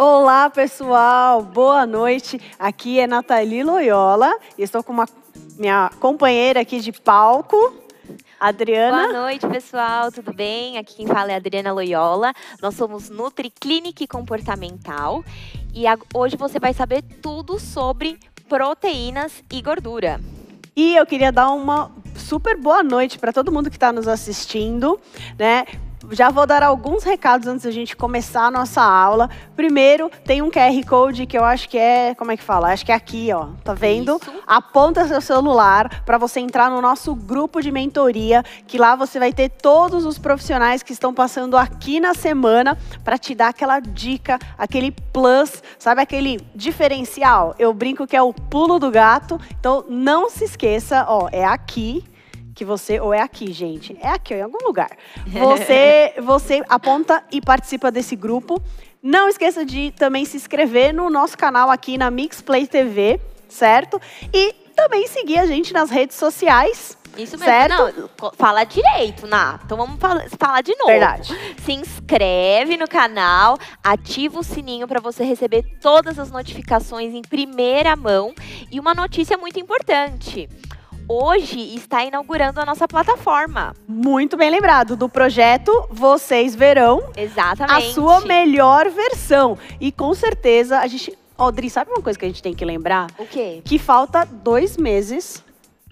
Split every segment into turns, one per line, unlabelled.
Olá, pessoal. Boa noite. Aqui é Nathalie Loyola e estou com uma minha companheira aqui de palco, Adriana.
Boa noite, pessoal. Tudo bem? Aqui quem fala é Adriana Loyola. Nós somos Nutri Clinic Comportamental e hoje você vai saber tudo sobre proteínas e gordura.
E eu queria dar uma super boa noite para todo mundo que está nos assistindo, né? Já vou dar alguns recados antes da gente começar a nossa aula. Primeiro, tem um QR Code que eu acho que é, como é que fala? Acho que é aqui, ó. Tá vendo? Isso. Aponta seu celular para você entrar no nosso grupo de mentoria, que lá você vai ter todos os profissionais que estão passando aqui na semana para te dar aquela dica, aquele plus, sabe aquele diferencial? Eu brinco que é o pulo do gato. Então, não se esqueça, ó, é aqui que você, ou é aqui, gente, é aqui, ou em algum lugar. Você, você aponta e participa desse grupo. Não esqueça de também se inscrever no nosso canal aqui na Mixplay TV, certo? E também seguir a gente nas redes sociais.
Isso mesmo.
Certo?
Não, fala direito, Ná. Então vamos falar de novo.
Verdade.
Se inscreve no canal, ativa o sininho para você receber todas as notificações em primeira mão. E uma notícia muito importante hoje está inaugurando a nossa plataforma.
Muito bem lembrado do projeto Vocês Verão.
Exatamente.
A sua melhor versão. E com certeza a gente. Audrey, sabe uma coisa que a gente tem que lembrar?
O quê?
Que falta dois meses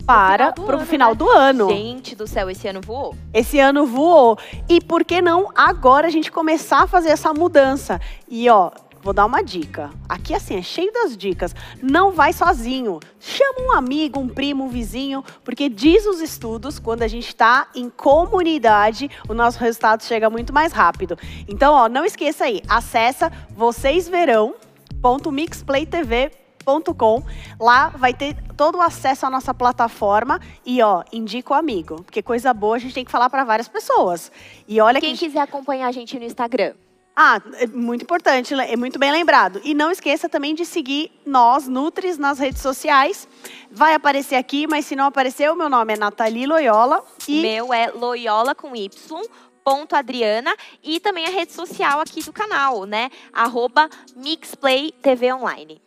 para o final do ano.
Gente do céu, esse ano voou.
Esse ano voou. E por que não agora a gente começar a fazer essa mudança? E ó, Vou dar uma dica. Aqui, assim, é cheio das dicas. Não vai sozinho. Chama um amigo, um primo, um vizinho, porque diz os estudos, quando a gente está em comunidade, o nosso resultado chega muito mais rápido. Então, ó, não esqueça aí, acessa vocêsverão.mixplaytv.com. Lá vai ter todo o acesso à nossa plataforma e ó, indica o amigo, porque coisa boa a gente tem que falar para várias pessoas. E olha
quem
que
quiser acompanhar a gente no Instagram,
ah, é muito importante, é muito bem lembrado. E não esqueça também de seguir nós, Nutris, nas redes sociais. Vai aparecer aqui, mas se não aparecer, o meu nome é Nathalie Loyola.
E... Meu é Loyola com Y ponto Adriana e também a rede social aqui do canal, né? Arroba Mixplay TV Online.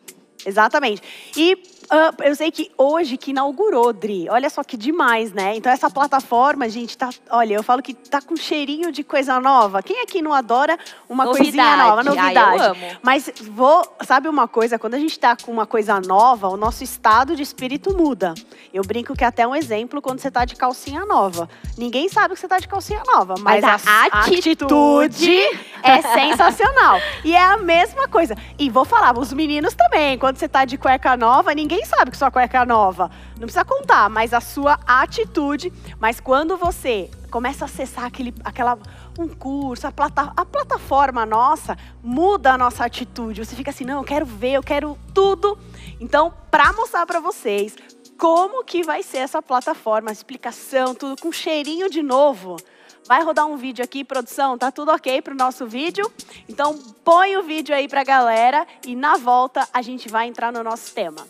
Exatamente. E uh, eu sei que hoje que inaugurou, Dri, olha só que demais, né? Então essa plataforma, gente, tá, olha, eu falo que tá com cheirinho de coisa nova. Quem aqui não adora uma
novidade.
coisinha nova, novidade?
Ah, eu amo.
Mas vou, sabe uma coisa, quando a gente tá com uma coisa nova, o nosso estado de espírito muda. Eu brinco que é até um exemplo quando você tá de calcinha nova. Ninguém sabe que você tá de calcinha nova, mas,
mas a, a atitude...
atitude é sensacional. E é a mesma coisa. E vou falar, os meninos também, quando você tá de cueca nova, ninguém sabe que sua cueca é nova. Não precisa contar, mas a sua atitude. Mas quando você começa a acessar aquele, aquela, um curso, a, plata, a plataforma nossa, muda a nossa atitude. Você fica assim, não, eu quero ver, eu quero tudo. Então, para mostrar para vocês como que vai ser essa plataforma, a explicação, tudo com cheirinho de novo. Vai rodar um vídeo aqui, produção, tá tudo ok pro nosso vídeo? Então põe o vídeo aí pra galera e na volta a gente vai entrar no nosso tema.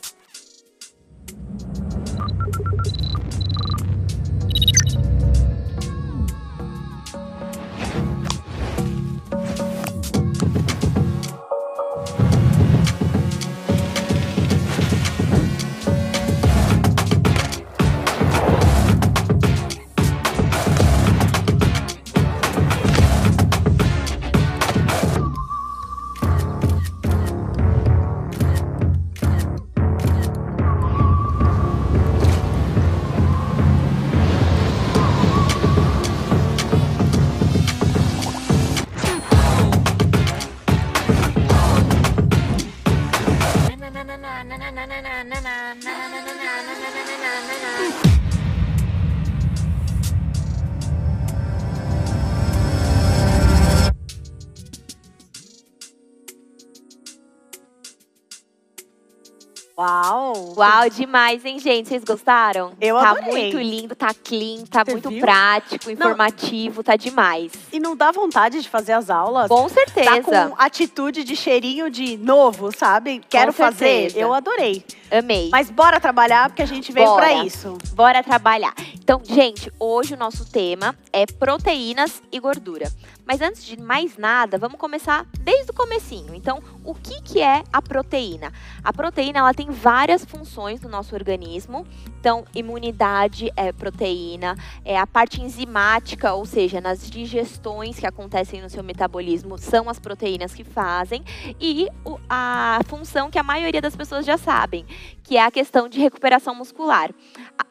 Uau!
Uau, demais, hein, gente? Vocês gostaram?
Eu
tá
adorei.
Tá muito lindo, tá clean, tá
Você
muito
viu?
prático, informativo, não. tá demais.
E não dá vontade de fazer as aulas?
Com certeza.
Tá com atitude de cheirinho de novo, sabe? Quero fazer. Eu adorei.
Amei.
Mas bora trabalhar, porque a gente veio
bora.
pra isso.
Bora trabalhar. Então, gente, hoje o nosso tema é proteínas e gordura. Mas antes de mais nada, vamos começar desde o comecinho. Então, o que, que é a proteína? A proteína ela tem várias funções no nosso organismo. Então, imunidade é proteína, é a parte enzimática, ou seja, nas digestões que acontecem no seu metabolismo, são as proteínas que fazem, e a função que a maioria das pessoas já sabem, que é a questão de recuperação muscular.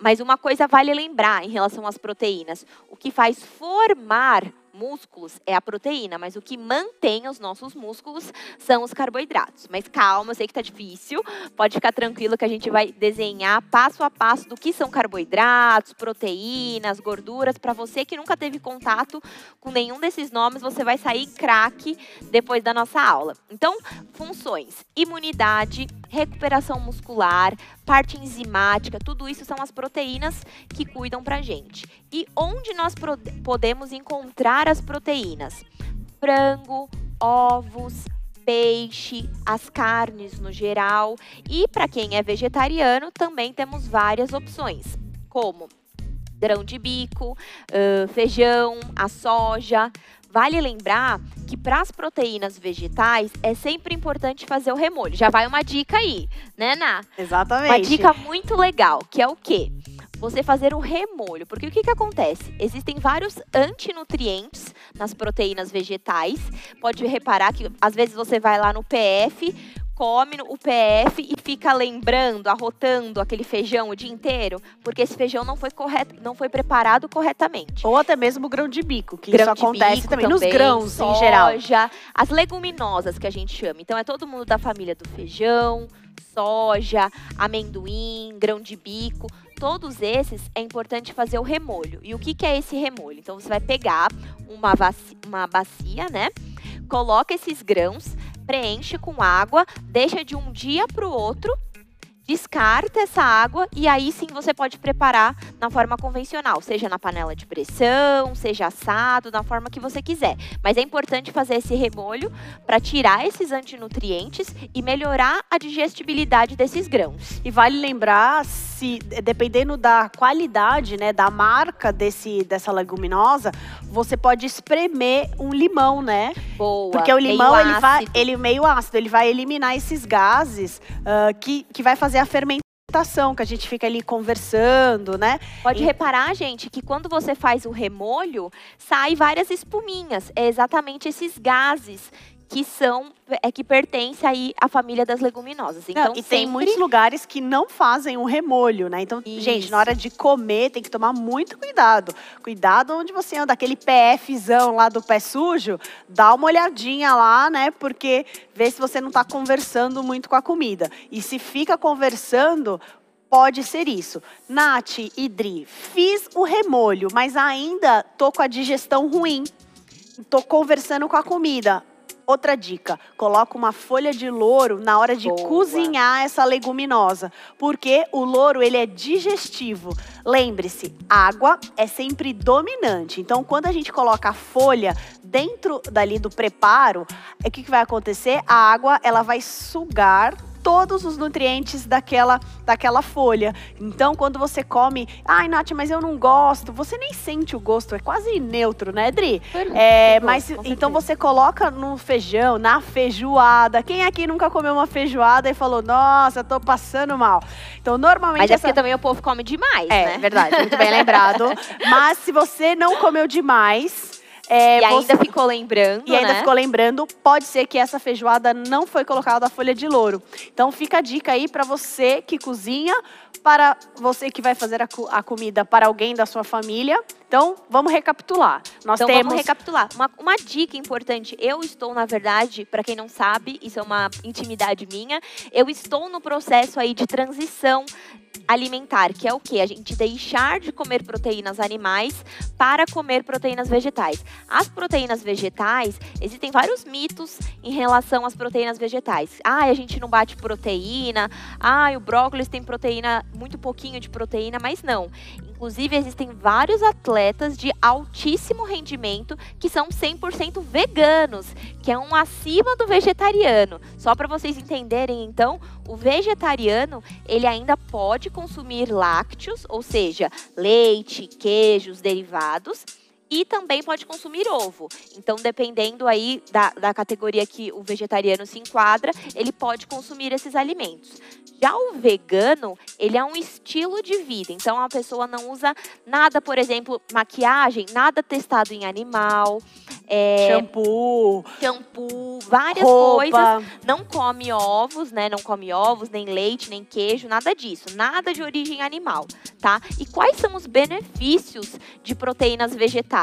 Mas uma coisa vale lembrar em relação às proteínas: o que faz formar músculos é a proteína, mas o que mantém os nossos músculos são os carboidratos. Mas calma, eu sei que tá difícil. Pode ficar tranquilo que a gente vai desenhar passo a passo do que são carboidratos, proteínas, gorduras. Para você que nunca teve contato com nenhum desses nomes, você vai sair craque depois da nossa aula. Então, funções: imunidade, recuperação muscular, parte enzimática, tudo isso são as proteínas que cuidam pra gente. E onde nós podemos encontrar as proteínas? Frango, ovos, peixe, as carnes no geral. E para quem é vegetariano, também temos várias opções, como grão de bico, feijão, a soja. Vale lembrar que para as proteínas vegetais é sempre importante fazer o remolho. Já vai uma dica aí, né, Ná?
Exatamente.
Uma dica muito legal, que é o quê? Você fazer o remolho. Porque o que, que acontece? Existem vários antinutrientes nas proteínas vegetais. Pode reparar que às vezes você vai lá no PF, come o PF e fica lembrando, arrotando aquele feijão o dia inteiro, porque esse feijão não foi correto, não foi preparado corretamente.
Ou até mesmo o grão de bico, que grão isso acontece também, também, nos grãos soja, em geral.
As leguminosas que a gente chama. Então é todo mundo da família do feijão, soja, amendoim, grão de bico. Todos esses é importante fazer o remolho. E o que, que é esse remolho? Então você vai pegar uma, uma bacia, né? Coloca esses grãos preenche com água, deixa de um dia para o outro, descarta essa água e aí sim você pode preparar na forma convencional, seja na panela de pressão, seja assado, da forma que você quiser. Mas é importante fazer esse remolho para tirar esses antinutrientes e melhorar a digestibilidade desses grãos.
E vale lembrar se dependendo da qualidade, né, da marca desse dessa leguminosa, você pode espremer um limão, né?
Boa.
Porque o limão ele vai, ele meio ácido, ele vai eliminar esses gases uh, que que vai fazer a fermentação que a gente fica ali conversando, né?
Pode e... reparar, gente, que quando você faz o remolho, sai várias espuminhas. É exatamente esses gases que são é que pertence aí à família das leguminosas. Então,
não, e sempre... tem muitos lugares que não fazem um remolho, né? Então, Isso. gente, na hora de comer tem que tomar muito cuidado. Cuidado onde você anda, aquele PFzão lá do pé sujo, dá uma olhadinha lá, né? Porque vê se você não está conversando muito com a comida. E se fica conversando, pode ser isso. Nath e Dri, fiz o remolho, mas ainda tô com a digestão ruim. Tô conversando com a comida. Outra dica, coloca uma folha de louro na hora de Boa. cozinhar essa leguminosa, porque o louro ele é digestivo. Lembre-se, água é sempre dominante. Então, quando a gente coloca a folha dentro dali do preparo, o que, que vai acontecer? A água ela vai sugar todos os nutrientes daquela, daquela folha. Então, quando você come, ai, Nath, mas eu não gosto, você nem sente o gosto, é quase neutro, né, Dri? É, mas então você coloca no feijão, na feijoada. Quem aqui nunca comeu uma feijoada e falou, nossa, tô passando mal? Então, normalmente.
Mas é porque também o povo come demais,
é,
né?
É verdade, muito bem lembrado. mas se você não comeu demais,
é, e ainda ficou lembrando.
E ainda
né?
ficou lembrando, pode ser que essa feijoada não foi colocada a folha de louro. Então fica a dica aí para você que cozinha, para você que vai fazer a, a, comida para alguém da sua família. Então vamos recapitular.
Nós então temos... vamos recapitular. Uma, uma dica importante, eu estou, na verdade, para quem não sabe, isso é uma intimidade minha, eu estou no processo aí de transição alimentar, que é o que? A gente deixar de comer proteínas animais para comer proteínas vegetais. As proteínas vegetais, existem vários mitos em relação às proteínas vegetais. Ah, a gente não bate proteína. Ah, o brócolis tem proteína, muito pouquinho de proteína, mas não. Inclusive, existem vários atletas de altíssimo rendimento que são 100% veganos, que é um acima do vegetariano. Só para vocês entenderem, então, o vegetariano, ele ainda pode consumir lácteos, ou seja, leite, queijos, derivados, e também pode consumir ovo. Então, dependendo aí da, da categoria que o vegetariano se enquadra, ele pode consumir esses alimentos. Já o vegano, ele é um estilo de vida. Então, a pessoa não usa nada, por exemplo, maquiagem, nada testado em animal.
É, shampoo.
Shampoo, várias roupa. coisas. Não come ovos, né? Não come ovos, nem leite, nem queijo, nada disso. Nada de origem animal, tá? E quais são os benefícios de proteínas vegetais?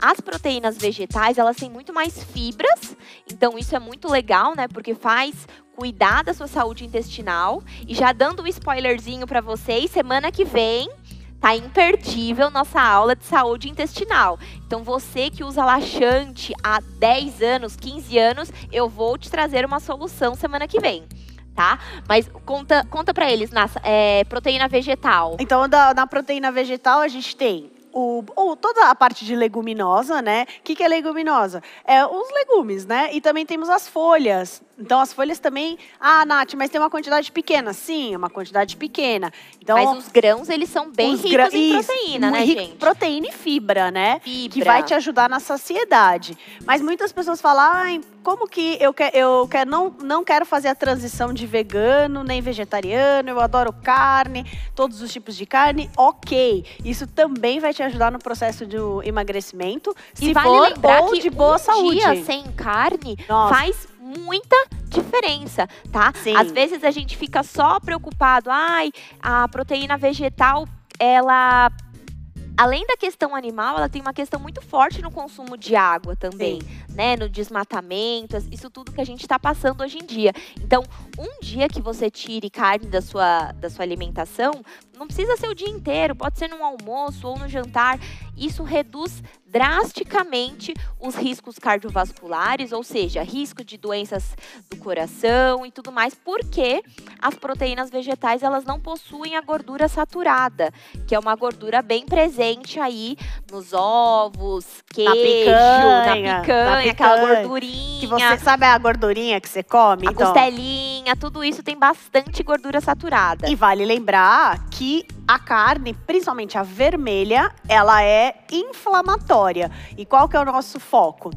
As proteínas vegetais, elas têm muito mais fibras. Então, isso é muito legal, né? Porque faz cuidar da sua saúde intestinal. E já dando um spoilerzinho para vocês, semana que vem tá imperdível nossa aula de saúde intestinal. Então você que usa laxante há 10 anos, 15 anos, eu vou te trazer uma solução semana que vem. Tá? Mas conta, conta para eles na é, proteína vegetal.
Então, na proteína vegetal, a gente tem o, ou toda a parte de leguminosa, né? O que, que é leguminosa? É os legumes, né? E também temos as folhas, então, as folhas também. Ah, Nath, mas tem uma quantidade pequena. Sim, uma quantidade pequena. Então,
mas os grãos, eles são bem ricos em proteína, né, gente?
Proteína e fibra, né? Fibra. Que vai te ajudar na saciedade. Mas muitas pessoas falam, ah, como que eu, quer, eu quer, não, não quero fazer a transição de vegano nem vegetariano, eu adoro carne, todos os tipos de carne. Ok, isso também vai te ajudar no processo do emagrecimento.
E se vale for, que de boa um saúde. dia sem carne Nossa. faz muita diferença, tá? Sim. Às vezes a gente fica só preocupado, ai, a proteína vegetal, ela além da questão animal, ela tem uma questão muito forte no consumo de água também, Sim. né? No desmatamento, isso tudo que a gente está passando hoje em dia. Então, um dia que você tire carne da sua, da sua alimentação, não precisa ser o dia inteiro, pode ser no almoço ou no jantar. Isso reduz drasticamente os riscos cardiovasculares, ou seja, risco de doenças do coração e tudo mais, porque as proteínas vegetais elas não possuem a gordura saturada, que é uma gordura bem presente aí nos ovos, queijo, na picanha, na picanha, na picanha aquela gordurinha.
Que você sabe a gordurinha que você come?
A então. costelinha, tudo isso tem bastante gordura saturada.
E vale lembrar que a carne, principalmente a vermelha, ela é inflamatória. E qual que é o nosso foco?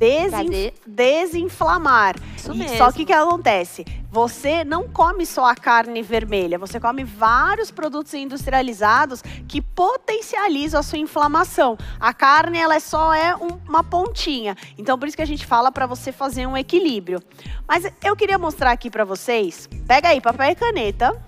Desin desinflamar. Isso mesmo. só que o que acontece? Você não come só a carne vermelha, você come vários produtos industrializados que potencializam a sua inflamação. A carne ela é só é um, uma pontinha. Então por isso que a gente fala para você fazer um equilíbrio. Mas eu queria mostrar aqui para vocês. Pega aí papel e caneta.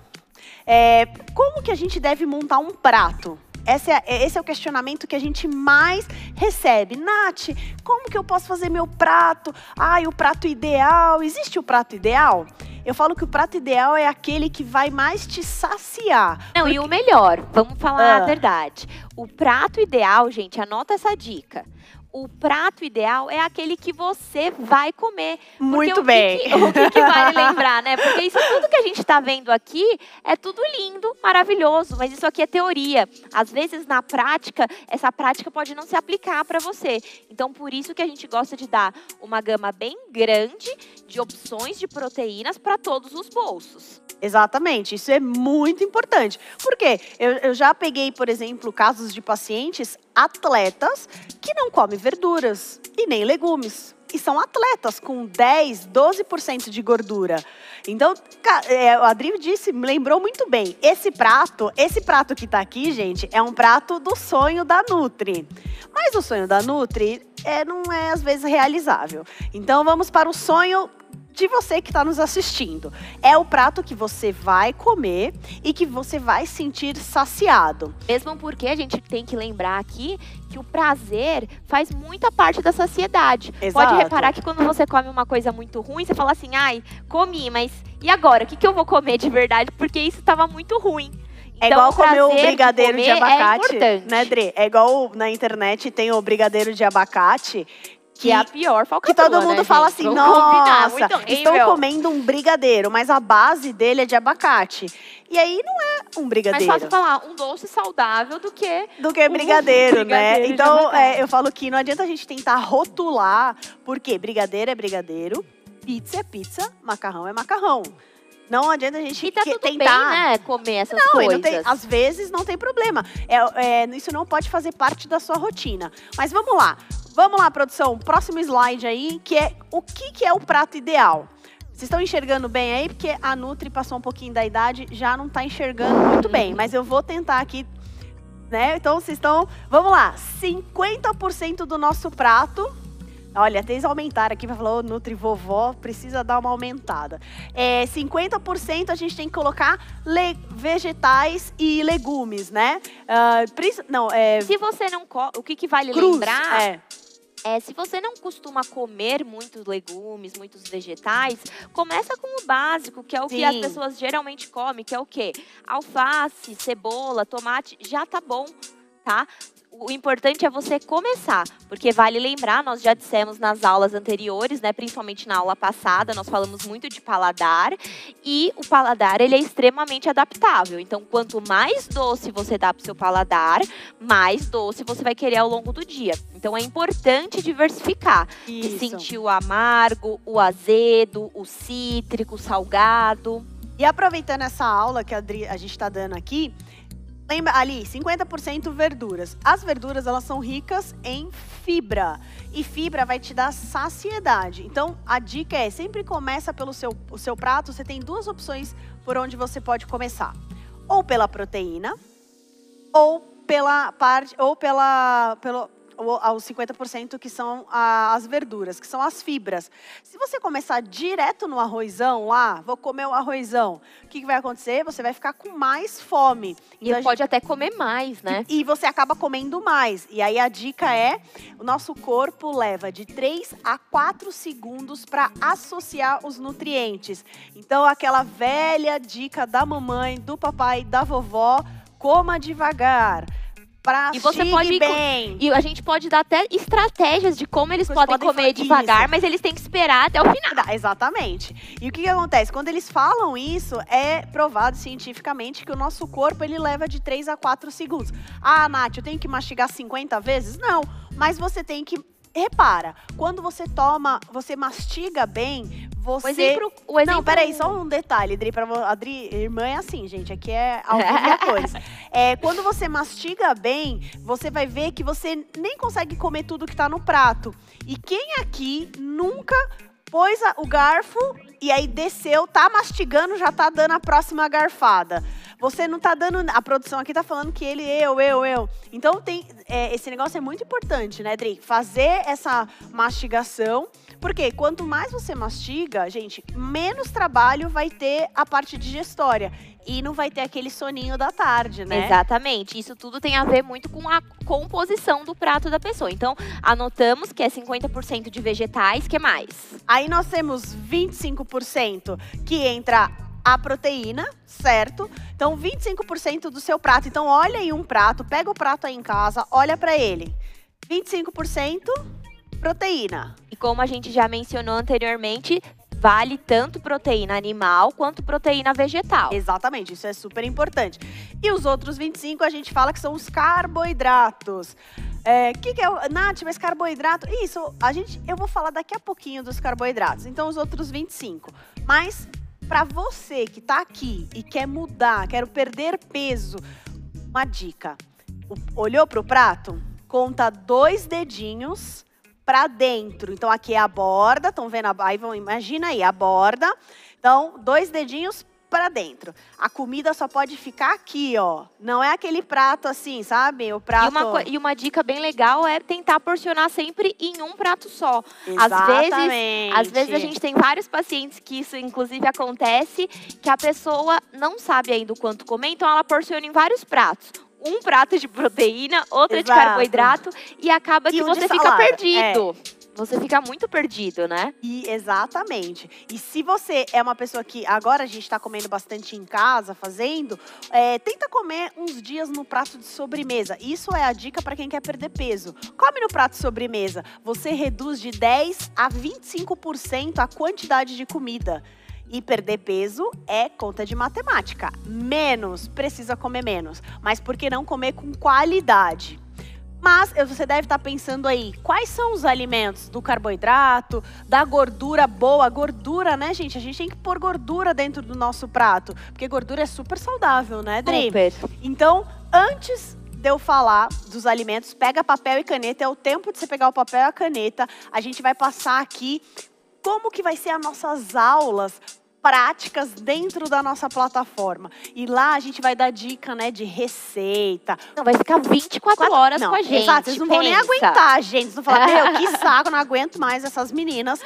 É, como que a gente deve montar um prato? Esse é, esse é o questionamento que a gente mais recebe. Nath, como que eu posso fazer meu prato? Ai, o prato ideal. Existe o prato ideal? Eu falo que o prato ideal é aquele que vai mais te saciar.
Não, porque... e o melhor, vamos falar ah. a verdade. O prato ideal, gente, anota essa dica o prato ideal é aquele que você vai comer.
Muito o bem.
Que, o que, que vale lembrar, né? Porque isso tudo que a gente está vendo aqui é tudo lindo, maravilhoso, mas isso aqui é teoria. Às vezes, na prática, essa prática pode não se aplicar para você. Então, por isso que a gente gosta de dar uma gama bem grande de opções de proteínas para todos os bolsos.
Exatamente, isso é muito importante. Por quê? Eu, eu já peguei, por exemplo, casos de pacientes atletas que não comem verduras e nem legumes. E são atletas com 10, 12% de gordura. Então, é, o Adri disse, lembrou muito bem. Esse prato, esse prato que está aqui, gente, é um prato do sonho da Nutri. Mas o sonho da Nutri é, não é às vezes realizável. Então vamos para o sonho de você que está nos assistindo. É o prato que você vai comer e que você vai sentir saciado.
Mesmo porque a gente tem que lembrar aqui que o prazer faz muita parte da saciedade. Exato. Pode reparar que quando você come uma coisa muito ruim, você fala assim, ai, comi, mas e agora? O que, que eu vou comer de verdade? Porque isso estava muito ruim.
É então, igual comer o brigadeiro de, de é abacate, é né, Dre? É igual na internet tem o brigadeiro de abacate
que, é a pior falcatrua,
Que todo mundo
né,
fala assim, Vamos nossa, estou comendo um brigadeiro, mas a base dele é de abacate. E aí não é um brigadeiro.
Mais fácil falar um doce saudável do que...
Do que brigadeiro, um né? brigadeiro né? Então, é, eu falo que não adianta a gente tentar rotular, porque brigadeiro é brigadeiro, pizza é pizza, macarrão é macarrão. Não adianta a gente
E tá
que-
tudo
tentar.
bem, né? Comer essas
Não,
coisas.
não tem, às vezes não tem problema. É, é, isso não pode fazer parte da sua rotina. Mas vamos lá. Vamos lá, produção. Próximo slide aí, que é o que, que é o prato ideal. Vocês estão enxergando bem aí? Porque a Nutri passou um pouquinho da idade, já não está enxergando muito bem. Mas eu vou tentar aqui, né? Então, vocês estão... Vamos lá. 50% do nosso prato... Olha, até eles aumentaram aqui falar, ô Nutri vovó, precisa dar uma aumentada. É, 50% a gente tem que colocar vegetais e legumes, né? Pris- não, é.
Se você não co... o que, que vale
crus,
lembrar
É,
é se você não costuma comer muitos legumes, muitos vegetais, começa com o básico, que é o que as
Sim.
pessoas geralmente comem, que é o quê? Alface, cebola, tomate, já tá bom, tá? O importante é você começar, porque vale lembrar, nós já dissemos nas aulas anteriores, né, principalmente na aula passada, nós falamos muito de paladar e o paladar ele é extremamente adaptável. Então, quanto mais doce você dá para o seu paladar, mais doce você vai querer ao longo do dia. Então, é importante diversificar.
isso.
Sentir o amargo, o azedo, o cítrico, o salgado.
E aproveitando essa aula que a, Adri- a gente está dando aqui, lembra ali, 50% verduras. As verduras, elas são ricas em fibra. E fibra vai te dar saciedade. Então, a dica é, sempre começa pelo seu, o seu prato. Você tem duas opções por onde você pode começar. Ou pela proteína, ou pela parte, ou pela, pelo, aos 50% que são as verduras, que são as fibras. Se você começar direto no arrozão lá, vou comer o arrozão, o que, vai acontecer? Você vai ficar com mais fome.
E
Então,
pode até comer mais, né?
e você acaba comendo mais. E aí a dica é: o nosso corpo leva de 3 a 4 segundos para associar os nutrientes. Então, aquela velha dica da mamãe, do papai, da vovó: coma devagar. Pra
E você pode
bem.
E a gente pode dar até estratégias de como eles podem
podem
comer devagar,
isso.
mas eles têm que esperar até o final.
Exatamente. E o que, que acontece? Quando eles falam isso, é provado cientificamente que o nosso corpo ele leva de 3 a 4 segundos. Ah, Nath, eu tenho que mastigar 50 vezes? Não. Mas você tem que. Repara, quando você toma, você mastiga bem,
O
você.
exemplo, o exemplo
Não, peraí, só um detalhe, Adri, pra Adri, irmã é assim, gente, aqui é ao vivo e a cores. É, quando você mastiga bem, você vai ver que você nem consegue comer tudo que tá no prato. E quem aqui nunca pôs a- o garfo e aí desceu, tá mastigando, já tá dando a próxima garfada. Você não tá dando. A produção aqui tá falando que ele, eu, eu, eu. Então tem. é, esse negócio é muito importante, né, Dri? Fazer essa mastigação. Porque quanto mais você mastiga, gente, menos trabalho vai ter a parte digestória. E não vai ter aquele soninho da tarde, né?
Exatamente. Isso tudo tem a ver muito com a composição do prato da pessoa. Então, anotamos que é 50% de vegetais, que mais?
Aí nós temos 25% que entra a proteína, certo? Então 25% do seu prato. Então olha aí um prato, pega o prato aí em casa, olha para ele. 25% proteína.
E como a gente já mencionou anteriormente, vale tanto proteína animal quanto proteína vegetal.
Exatamente, isso é super importante. E os outros 25 a gente fala que são os carboidratos. É, que, que é o. Nath, mas carboidrato. Isso, a gente. Eu vou falar daqui a pouquinho dos carboidratos. Então, os outros 25. Mas, para você que tá aqui e quer mudar, quero perder peso, uma dica. Olhou pro prato? Conta dois dedinhos para dentro. Então, aqui é a borda. Estão vendo? A, aí, vão, imagina aí, a borda. Então, dois dedinhos para dentro. A comida só pode ficar aqui, ó. Não é aquele prato assim, sabe? O prato.
E uma, e uma dica bem legal é tentar porcionar sempre em um prato só. vezes-
Exatamente.
Às vezes a gente tem vários pacientes que isso inclusive acontece, que a pessoa não sabe ainda o quanto comer, então ela porciona em vários pratos. Um prato de proteína, outro de
Exato.
carboidrato e acaba que
de
você fica
salada,
perdido. Você fica muito perdido, né?
E, exatamente. E se você é uma pessoa que agora a gente está comendo bastante em casa, fazendo, é, tenta comer uns dias no prato de sobremesa. Isso é a dica para quem quer perder peso. Come no prato de sobremesa. Você reduz de 10 a 25% a quantidade de comida. E perder peso é conta de matemática. Menos, precisa comer menos. Mas por que não comer com qualidade? Mas você deve estar pensando aí, quais são os alimentos do carboidrato, da gordura boa? Gordura, né, gente? A gente tem que pôr gordura dentro do nosso prato, porque gordura é super saudável, né, Dri?
Super.
Então, antes de eu falar dos alimentos, pega papel e caneta, é o tempo de você pegar o papel e a caneta. A gente vai passar aqui como que vai ser as nossas aulas práticas dentro da nossa plataforma. E lá a gente vai dar dica, né, de receita.
Não, vai ficar 24 horas
não,
com a gente.
Exato, vocês não vão nem
pensa.
aguentar, gente. Vocês vão falar, meu, que saco, não aguento mais essas meninas.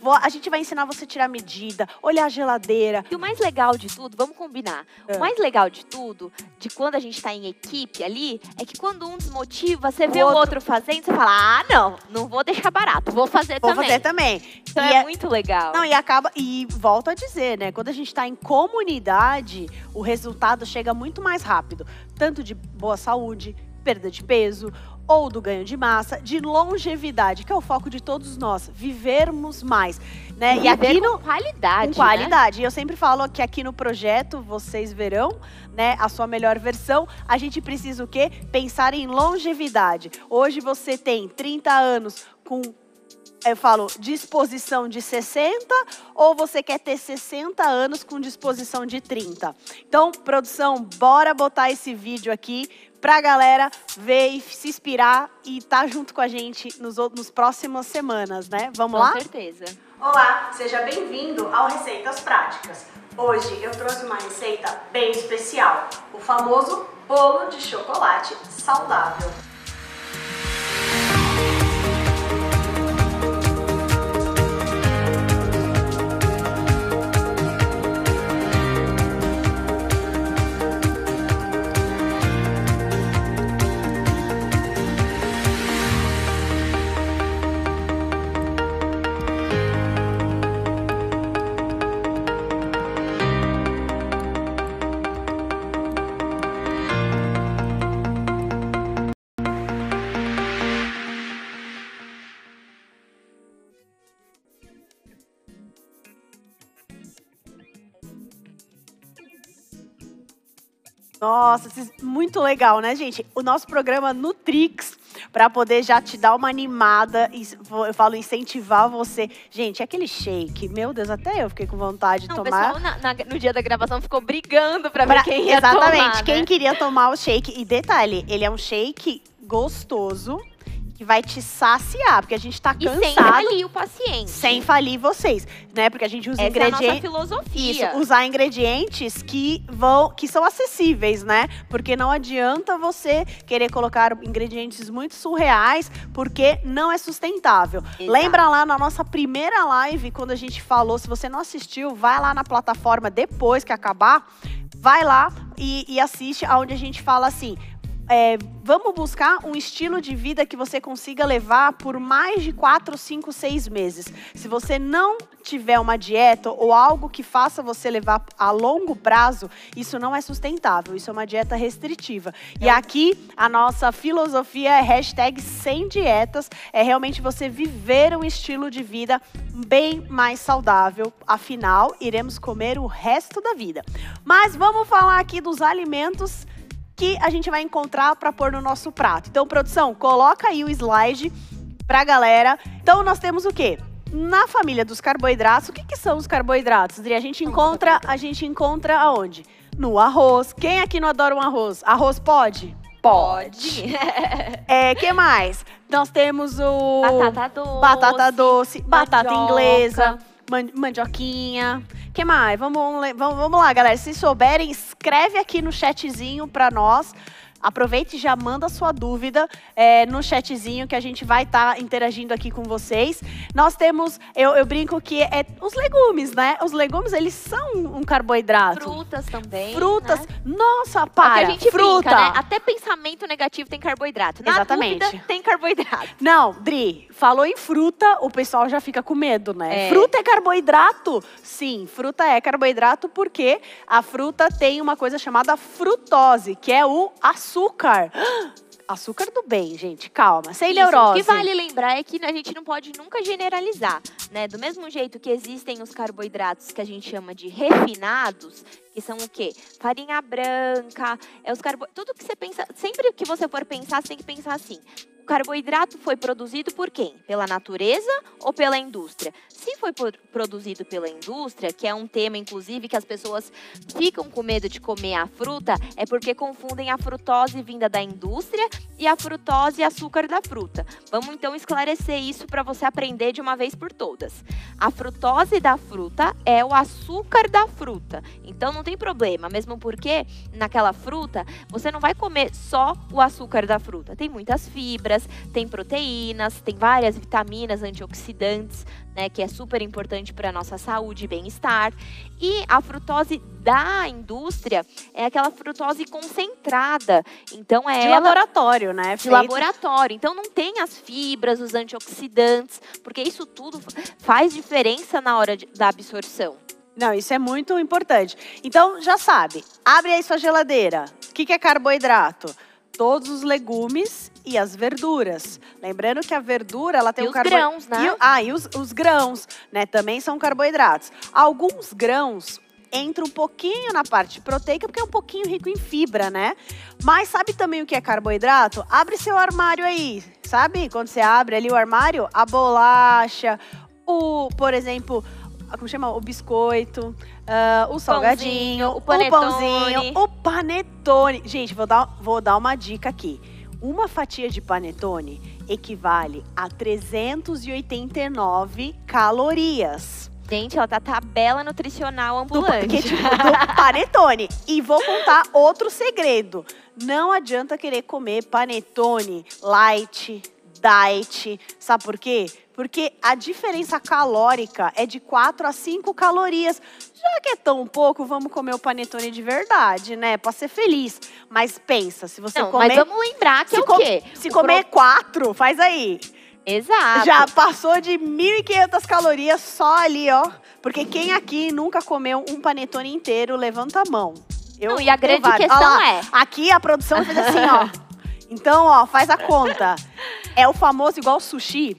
Vou- a gente vai ensinar você a tirar medida, olhar a geladeira.
E o mais legal de tudo, vamos combinar.
É.
O mais legal de tudo, de quando a gente tá em equipe ali, é que quando um desmotiva, você vê
O
o
outro-
outro fazendo, você fala: ah, não, não vou deixar barato, vou fazer
Vou
também.
fazer também.
Então
E
é,
é-
muito legal.
Não, e acaba. E volto a dizer, né? Quando a gente está em comunidade, o resultado chega muito mais rápido. Tanto de boa saúde, perda de peso, ou do ganho de massa, de longevidade, que é o foco de todos nós, vivermos mais. Né? E aqui
Viver
no,
qualidade.
com qualidade. E eu sempre falo que aqui no projeto vocês verão, né, a sua melhor versão. A gente precisa o quê? Pensar em longevidade. Hoje você tem 30 anos com eu falo disposição de 60 ou você quer ter 60 anos com disposição de 30. Então, produção, bora botar esse vídeo aqui pra galera ver e se inspirar e estar junto com a gente nos, nos próximas semanas, né? Vamos
Com
lá?
certeza.
Olá, seja bem-vindo ao Receitas Práticas. Hoje eu trouxe uma receita bem especial, o famoso bolo de chocolate saudável. Nossa, muito legal, né, gente? O nosso programa Nutrix, para poder já te dar uma animada, e eu falo incentivar você. Gente, aquele shake, meu Deus, até eu fiquei com vontade de
Não, o
tomar.
pessoal na- na- no dia da gravação ficou brigando pra,
Pra-
ver quem ia
Exatamente,
tomar,
quem
né?
queria tomar o shake. E detalhe, ele é um shake gostoso, que vai te saciar, porque a gente tá
E sem
cansado.
falir o paciente.
Sem falir vocês, né? Porque a gente usa
Essa é a nossa
ingredientes.
filosofia.
Isso, usar ingredientes que vão, que são acessíveis, né? Porque não adianta você querer colocar ingredientes muito surreais, porque não é sustentável.
Exato.
Lembra lá na nossa primeira live, quando a gente falou, se você não assistiu, vai lá na plataforma depois que acabar, vai lá e, e assiste, aonde a gente fala assim. É, vamos buscar um estilo de vida que você consiga levar por mais de 4, 5, 6 meses. Se você não tiver uma dieta ou algo que faça você levar a longo prazo, isso não é sustentável, isso é uma dieta restritiva. E aqui a nossa filosofia é hashtag sem dietas, é realmente você viver um estilo de vida bem mais saudável. Afinal, iremos comer o resto da vida. Mas vamos falar aqui dos alimentos que a gente vai encontrar para pôr no nosso prato. Então, produção, coloca aí o slide pra galera. Então, nós temos o quê? Na família dos carboidratos, o que, que são os carboidratos? Adri? A gente encontra, a gente encontra aonde? No arroz. Quem aqui não adora um arroz? Arroz pode?
Pode.
É, que mais? Nós temos o
Batata doce.
batata doce, batata inglesa, man- mandioquinha. Que mais? Vamos, vamos, vamos lá, galera. Se souberem, escreve aqui no chatzinho pra nós. Aproveite e já manda sua dúvida é, no chatzinho que a gente vai estar interagindo aqui com vocês. Nós temos, eu, eu brinco que é os legumes, né? Os legumes, eles são um carboidrato.
Frutas também.
Frutas.
Né?
Nossa,
É
para.
a gente
fruta.
brinca, né? Até pensamento negativo tem carboidrato. Na
Exatamente.
dúvida, tem carboidrato.
Não, Dri, falou em fruta, o pessoal já fica com medo, né?
É.
Fruta é carboidrato? Sim, fruta é carboidrato porque a fruta tem uma coisa chamada frutose, que é o açúcar. Açúcar do bem, gente. Calma, sem
Isso,
neurose.
O que vale lembrar é que a gente não pode nunca generalizar, né? Do mesmo jeito que existem os carboidratos que a gente chama de refinados, que são o quê? Farinha branca, é os carbo... tudo que você pensa, sempre que você for pensar, você tem que pensar assim: carboidrato foi produzido por quem? Pela natureza ou pela indústria? Se foi produzido pela indústria, que é um tema, inclusive, que as pessoas ficam com medo de comer a fruta, é porque confundem a frutose vinda da indústria e a frutose e açúcar da fruta. Vamos então esclarecer isso para você aprender de uma vez por todas. A frutose da fruta é o açúcar da fruta. Então não tem problema, mesmo porque naquela fruta você não vai comer só o açúcar da fruta. Tem muitas fibras, tem proteínas, tem várias vitaminas, antioxidantes, né, que é super importante para a nossa saúde e bem-estar. E a frutose da indústria é aquela frutose concentrada. Então é
De
ela
laboratório, né?
de
Feito-
laboratório. Então não tem as fibras, os antioxidantes, porque isso tudo faz diferença na hora de- da absorção.
Não, isso é muito importante. Então, já sabe, abre aí sua geladeira. O que, que é carboidrato? Todos os legumes e as verduras. Lembrando que a verdura, ela tem
E
um
os
carbo-
grãos, né?
E ah, e os, os grãos, né? Também são carboidratos. Alguns grãos entram um pouquinho na parte proteica, porque é um pouquinho rico em fibra, né? Mas sabe também o que é carboidrato? Abre seu armário aí, sabe? Quando você abre ali o armário, a bolacha, o, por exemplo, como chama? O biscoito, ah, o salgadinho,
o panetone.
pãozinho, o panetone. Gente, vou dar, vou dar uma dica aqui. Uma fatia de panetone equivale a 389 calorias.
Gente, ela tá tabela nutricional
Do,
ambulante.
que, tipo, do panetone. E vou contar outro segredo. Não adianta querer comer panetone light, diet. Sabe por quê? Porque a diferença calórica é de 4 a 5 calorias. Já que é tão pouco, vamos comer o panetone de verdade, né? Pra ser feliz. Mas pensa, se você
Não,
comer...
mas vamos lembrar que
se
é o quê?
Se
O
comer quatro, faz aí.
pro- Exato.
Já passou de 1.500 calorias só ali, ó. Porque quem aqui nunca comeu um panetone inteiro, levanta a mão. Eu
Não, e a grande
vários.
questão
lá,
é-
Aqui a produção fez assim, ó. Então, ó, faz a conta. É o famoso igual sushi.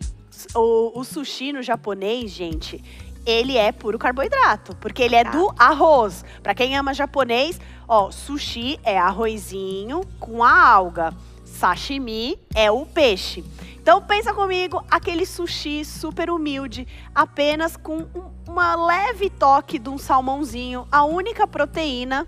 O, o sushi no japonês, gente, ele é puro carboidrato. Porque ele é
Tá.
do arroz. Pra quem ama japonês, ó, sushi é arrozinho com a alga. Sashimi é o peixe. Então pensa comigo, aquele sushi super humilde, apenas com um, uma leve toque de um salmãozinho, a única proteína,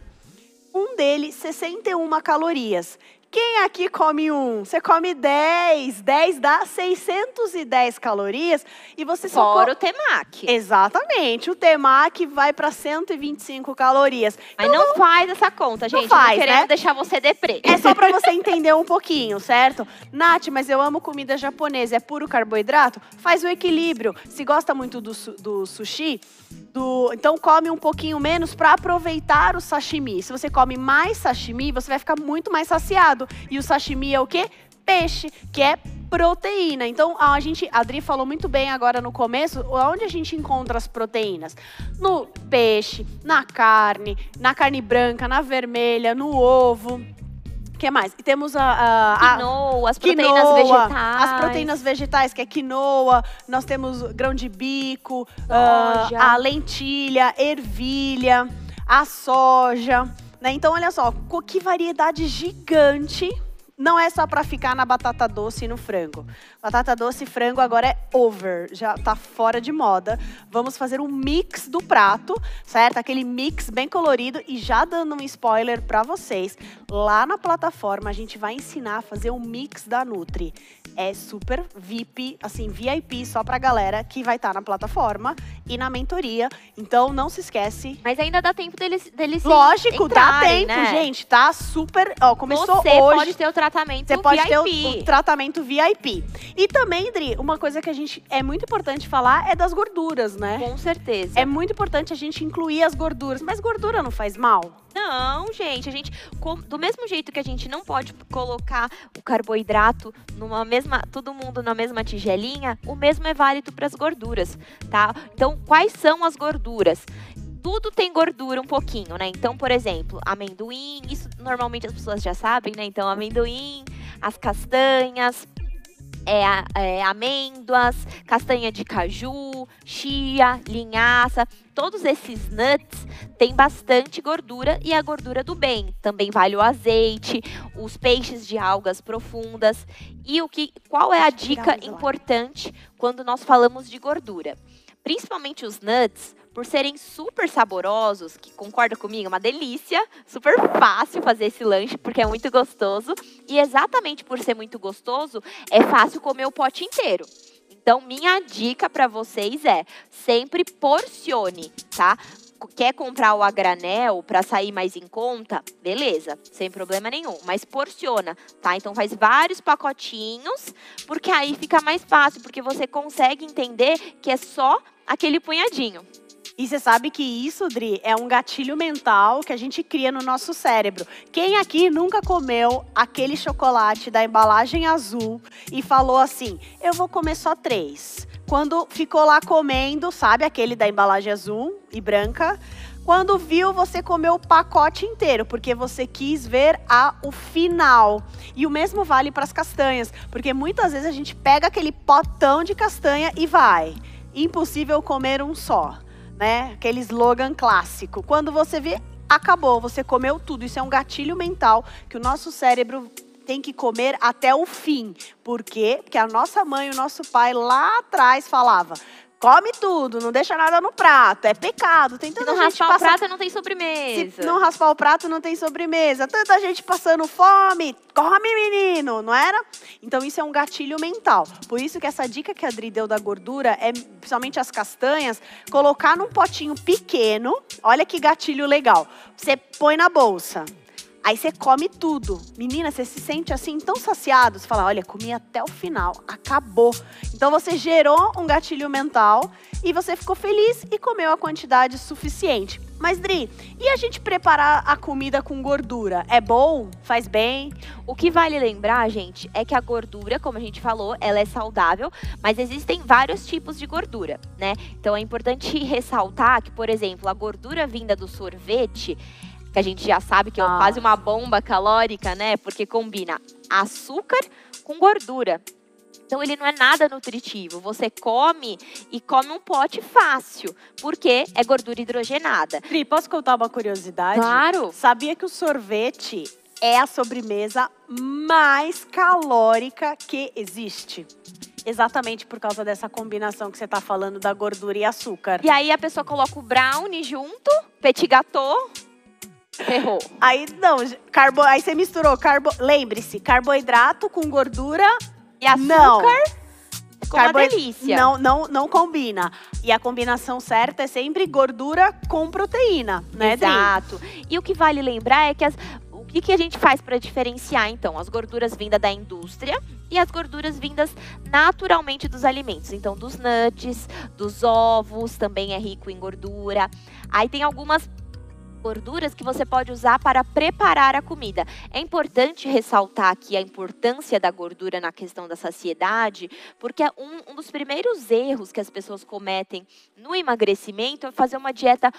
um dele 61 calorias. Quem aqui come um? Você come 10, 10 dá 610 calorias e você só
Fora o temaki.
Exatamente, o temaki vai para 125 calorias.
Mas não faz essa conta, gente.
faz,
não querendo
né?
deixar você deprê.
É só pra você entender um pouquinho, certo? Nath, mas eu amo comida japonesa, é puro carboidrato? Faz o equilíbrio. Se gosta muito do, su- do sushi, do- então come um pouquinho menos pra aproveitar o sashimi. Se você come mais sashimi, você vai ficar muito mais saciado. E o sashimi é o quê? Peixe, que é proteína. Então, a gente, a Adri falou muito bem agora no começo, onde a gente encontra as proteínas? No peixe, na carne, na carne branca, na vermelha, no ovo. O que mais? E temos a, a, a
Quinoa, as proteínas
quinoa,
vegetais.
As proteínas vegetais, que é quinoa, nós temos grão de bico,
Soja.
a lentilha, ervilha, a soja. Né? Então, olha só, que variedade gigante. Não é só para ficar na batata doce e no frango. Batata doce e frango agora é over, já tá fora de moda. Vamos fazer um mix do prato, certo? Aquele mix bem colorido e já dando um spoiler para vocês, lá na plataforma a gente vai ensinar a fazer um mix da Nutri. É super VIP, assim, VIP só pra galera que vai estar na plataforma e na mentoria. Então não se esquece.
Mas ainda dá tempo deles, deles
Lógico, dá
entrarem,
tempo,
né?
gente, tá super, ó, começou
Você
hoje.
pode ter o tratamento
Você pode ter o,
VIP.
o tratamento VIP. E também, Dri, uma coisa que a gente é muito importante falar é das gorduras, né?
Com certeza.
É muito importante a gente incluir as gorduras. Mas gordura não faz mal?
Não, gente, a gente do mesmo jeito que a gente não pode colocar o carboidrato numa mesma, todo mundo na mesma tigelinha, o mesmo é válido para as gorduras, tá? Então, quais são as gorduras? Tudo tem gordura um pouquinho, né? Então, por exemplo, amendoim, isso normalmente as pessoas já sabem, né? Então, amendoim, as castanhas, é, é, amêndoas, castanha de caju, chia, linhaça, todos esses nuts têm bastante gordura e a gordura do bem. Também vale o azeite, os peixes de algas profundas. E o que, qual é a dica importante quando nós falamos de gordura? Principalmente os nuts, por serem super saborosos, que concorda comigo, é uma delícia, super fácil fazer esse lanche porque é muito gostoso e exatamente por ser muito gostoso, é fácil comer o pote inteiro. Então, minha dica para vocês é sempre porcione, tá? Quer comprar o a granel para sair mais em conta? Beleza, sem problema nenhum. Mas porciona, tá? Então faz vários pacotinhos, porque aí fica mais fácil, porque você consegue entender que é só aquele punhadinho.
E você sabe que isso, Dri, é um gatilho mental que a gente cria no nosso cérebro. Quem aqui nunca comeu aquele chocolate da embalagem azul e falou assim: eu vou comer só três? Quando ficou lá comendo, sabe, aquele da embalagem azul e branca, quando viu, você comeu o pacote inteiro, porque você quis ver a, o final. E o mesmo vale para as castanhas, porque muitas vezes a gente pega aquele potão de castanha e vai. Impossível comer um só né? Aquele slogan clássico. Quando você vê, acabou, você comeu tudo. Isso é um gatilho mental que o nosso cérebro tem que comer até o fim. Por quê? Porque a nossa mãe, o nosso pai lá atrás falava: come tudo, não deixa nada no prato, é pecado. Tem tanta
Se não
gente
raspar
passa...
o prato, não tem sobremesa.
Se não raspar o prato, não tem sobremesa. Tanta gente passando fome, come menino, não era? Então isso é um gatilho mental. Por isso que essa dica que a Adri deu da gordura é, principalmente as castanhas, colocar num potinho pequeno. Olha que gatilho legal. Você põe na bolsa. Aí você come tudo. Menina, você se sente assim tão saciado. Você fala, olha, comi até o final, acabou. Então você gerou um gatilho mental e você ficou feliz e comeu a quantidade suficiente. Mas, Dri, e a gente preparar a comida com gordura? É bom? Faz bem?
O que vale lembrar, gente, é que a gordura, como a gente falou, ela é saudável, mas existem vários tipos de gordura, né? Então é importante ressaltar que, por exemplo, a gordura vinda do sorvete, que a gente já sabe que é quase uma bomba calórica, né? Porque combina açúcar com gordura. Então ele não é nada nutritivo. Você come e come um pote fácil, porque é gordura hidrogenada.
Dri, posso contar uma curiosidade?
Claro.
Sabia que o sorvete é a sobremesa mais calórica que existe? Exatamente por causa dessa combinação que você está falando da gordura e açúcar.
E aí a pessoa coloca o brownie junto, petit gâteau, ferrou.
Aí, não, carbo... aí você misturou carbo... Lembre-se, carboidrato com gordura
E açúcar,
Não.
ficou uma
Carbo-
delícia.
não, não, não combina. E a combinação certa é sempre gordura com proteína, né, Dri?
Exato. E o que vale lembrar é que as, o que, que a gente faz para diferenciar, então, as gorduras vindas da indústria e as gorduras vindas naturalmente dos alimentos. Então, dos nuts, dos ovos, também é rico em gordura. Aí tem algumas gorduras que você pode usar para preparar a comida. É importante ressaltar aqui a importância da gordura na questão da saciedade, porque é um, um dos primeiros erros que as pessoas cometem no emagrecimento é fazer uma dieta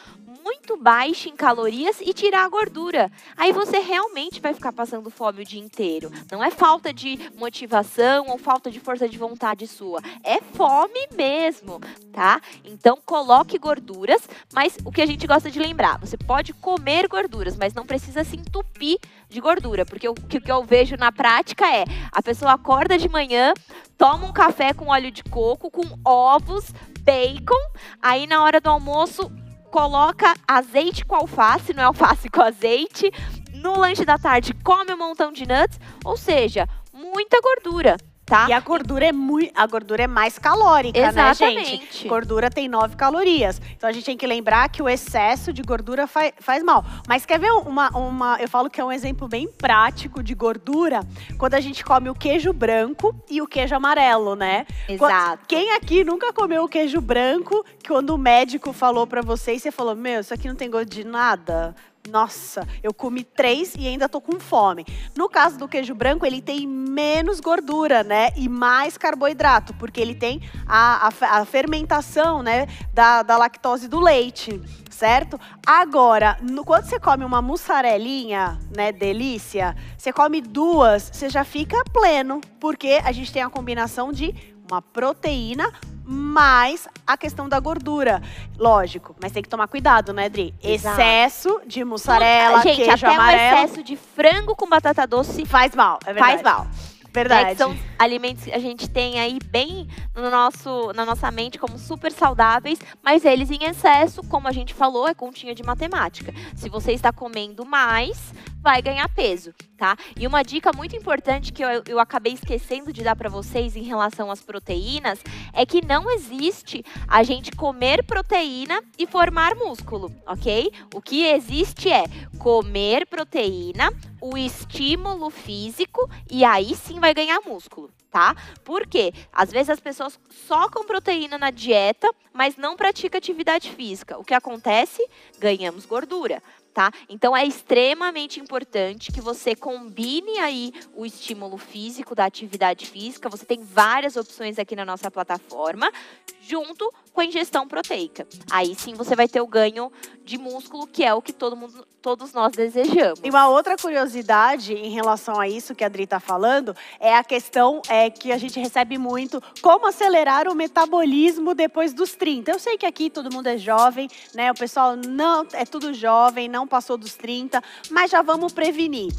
muito baixa em calorias e tirar a gordura. Aí você realmente vai ficar passando fome o dia inteiro. Não é falta de motivação ou falta de força de vontade sua, é fome mesmo, tá? Então coloque gorduras, mas o que a gente gosta de lembrar, você pode comer gorduras, mas não precisa se entupir de gordura, porque o que eu vejo na prática é a pessoa acorda de manhã, toma um café com óleo de coco, com ovos, bacon, aí na hora do almoço coloca azeite com alface, não é alface com azeite. No lanche da tarde come um montão de nuts, ou seja, muita gordura, tá?
E a gordura é muito, a gordura é mais calórica, né, gente?
Exatamente.
Gordura tem 9 calorias. Então a gente tem que lembrar que o excesso de gordura faz, faz mal. Mas quer ver uma, uma. Eu falo que é um exemplo bem prático de gordura quando a gente come o queijo branco e o queijo amarelo, né?
Exato.
Quem aqui nunca comeu o queijo branco, que quando o médico falou pra você e você falou: Meu, isso aqui não tem gosto de nada? Nossa, eu comi três e ainda tô com fome. No caso do queijo branco, ele tem menos gordura, né? E mais carboidrato, porque ele tem a, a, a fermentação, né? Da, da lactose do leite certo? Agora, no, quando você come uma mussarelinha, né, delícia, você come duas, você já fica pleno, porque a gente tem a combinação de uma proteína mais a questão da gordura. Lógico, mas tem que tomar cuidado, né, Dri?
Exato.
Excesso de mussarela,
Gente,
queijo
até
amarelo.
um excesso de frango com batata doce
Faz mal, é verdade.
faz mal.
Verdade.
Né, que são alimentos que a gente tem aí bem no nosso, na nossa mente como super saudáveis, mas eles em excesso, como a gente falou, é continha de matemática. Se você está comendo mais, vai ganhar peso, tá? E uma dica muito importante que eu, eu acabei esquecendo de dar para vocês em relação às proteínas é que não existe a gente comer proteína e formar músculo, ok? O que existe é comer proteína, o estímulo físico e aí sim vai ganhar músculo, tá? Por quê? Às vezes as pessoas só com proteína na dieta, mas não pratica atividade física. O que acontece? Ganhamos gordura. Tá? Então é extremamente importante que você combine aí o estímulo físico da atividade física. Você tem várias opções aqui na nossa plataforma, junto com a ingestão proteica. Aí sim você vai ter o ganho de músculo, que é o que todo mundo, todos nós desejamos.
E uma outra curiosidade em relação a isso que a Adri está falando é a questão é, que a gente recebe muito, como acelerar o metabolismo depois dos 30. Eu sei que aqui todo mundo é jovem, né? O pessoal não é tudo jovem, não passou dos 30, mas já vamos prevenir.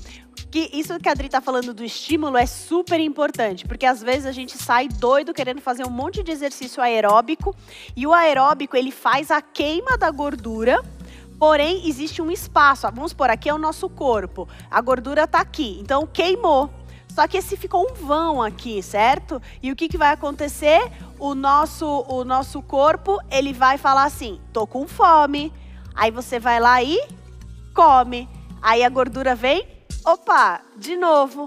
Que isso que a Adri tá falando do estímulo é super importante, porque às vezes a gente sai doido querendo fazer um monte de exercício aeróbico, e o aeróbico ele faz a queima da gordura, Porém, existe um espaço. Vamos por aqui é o nosso corpo. A gordura está aqui. Então, queimou. Só que esse ficou um vão aqui, certo? E o que, que vai acontecer? O nosso, o nosso corpo, ele vai falar assim: tô com fome. Aí você vai lá e come. Aí a gordura vem, opa, de novo.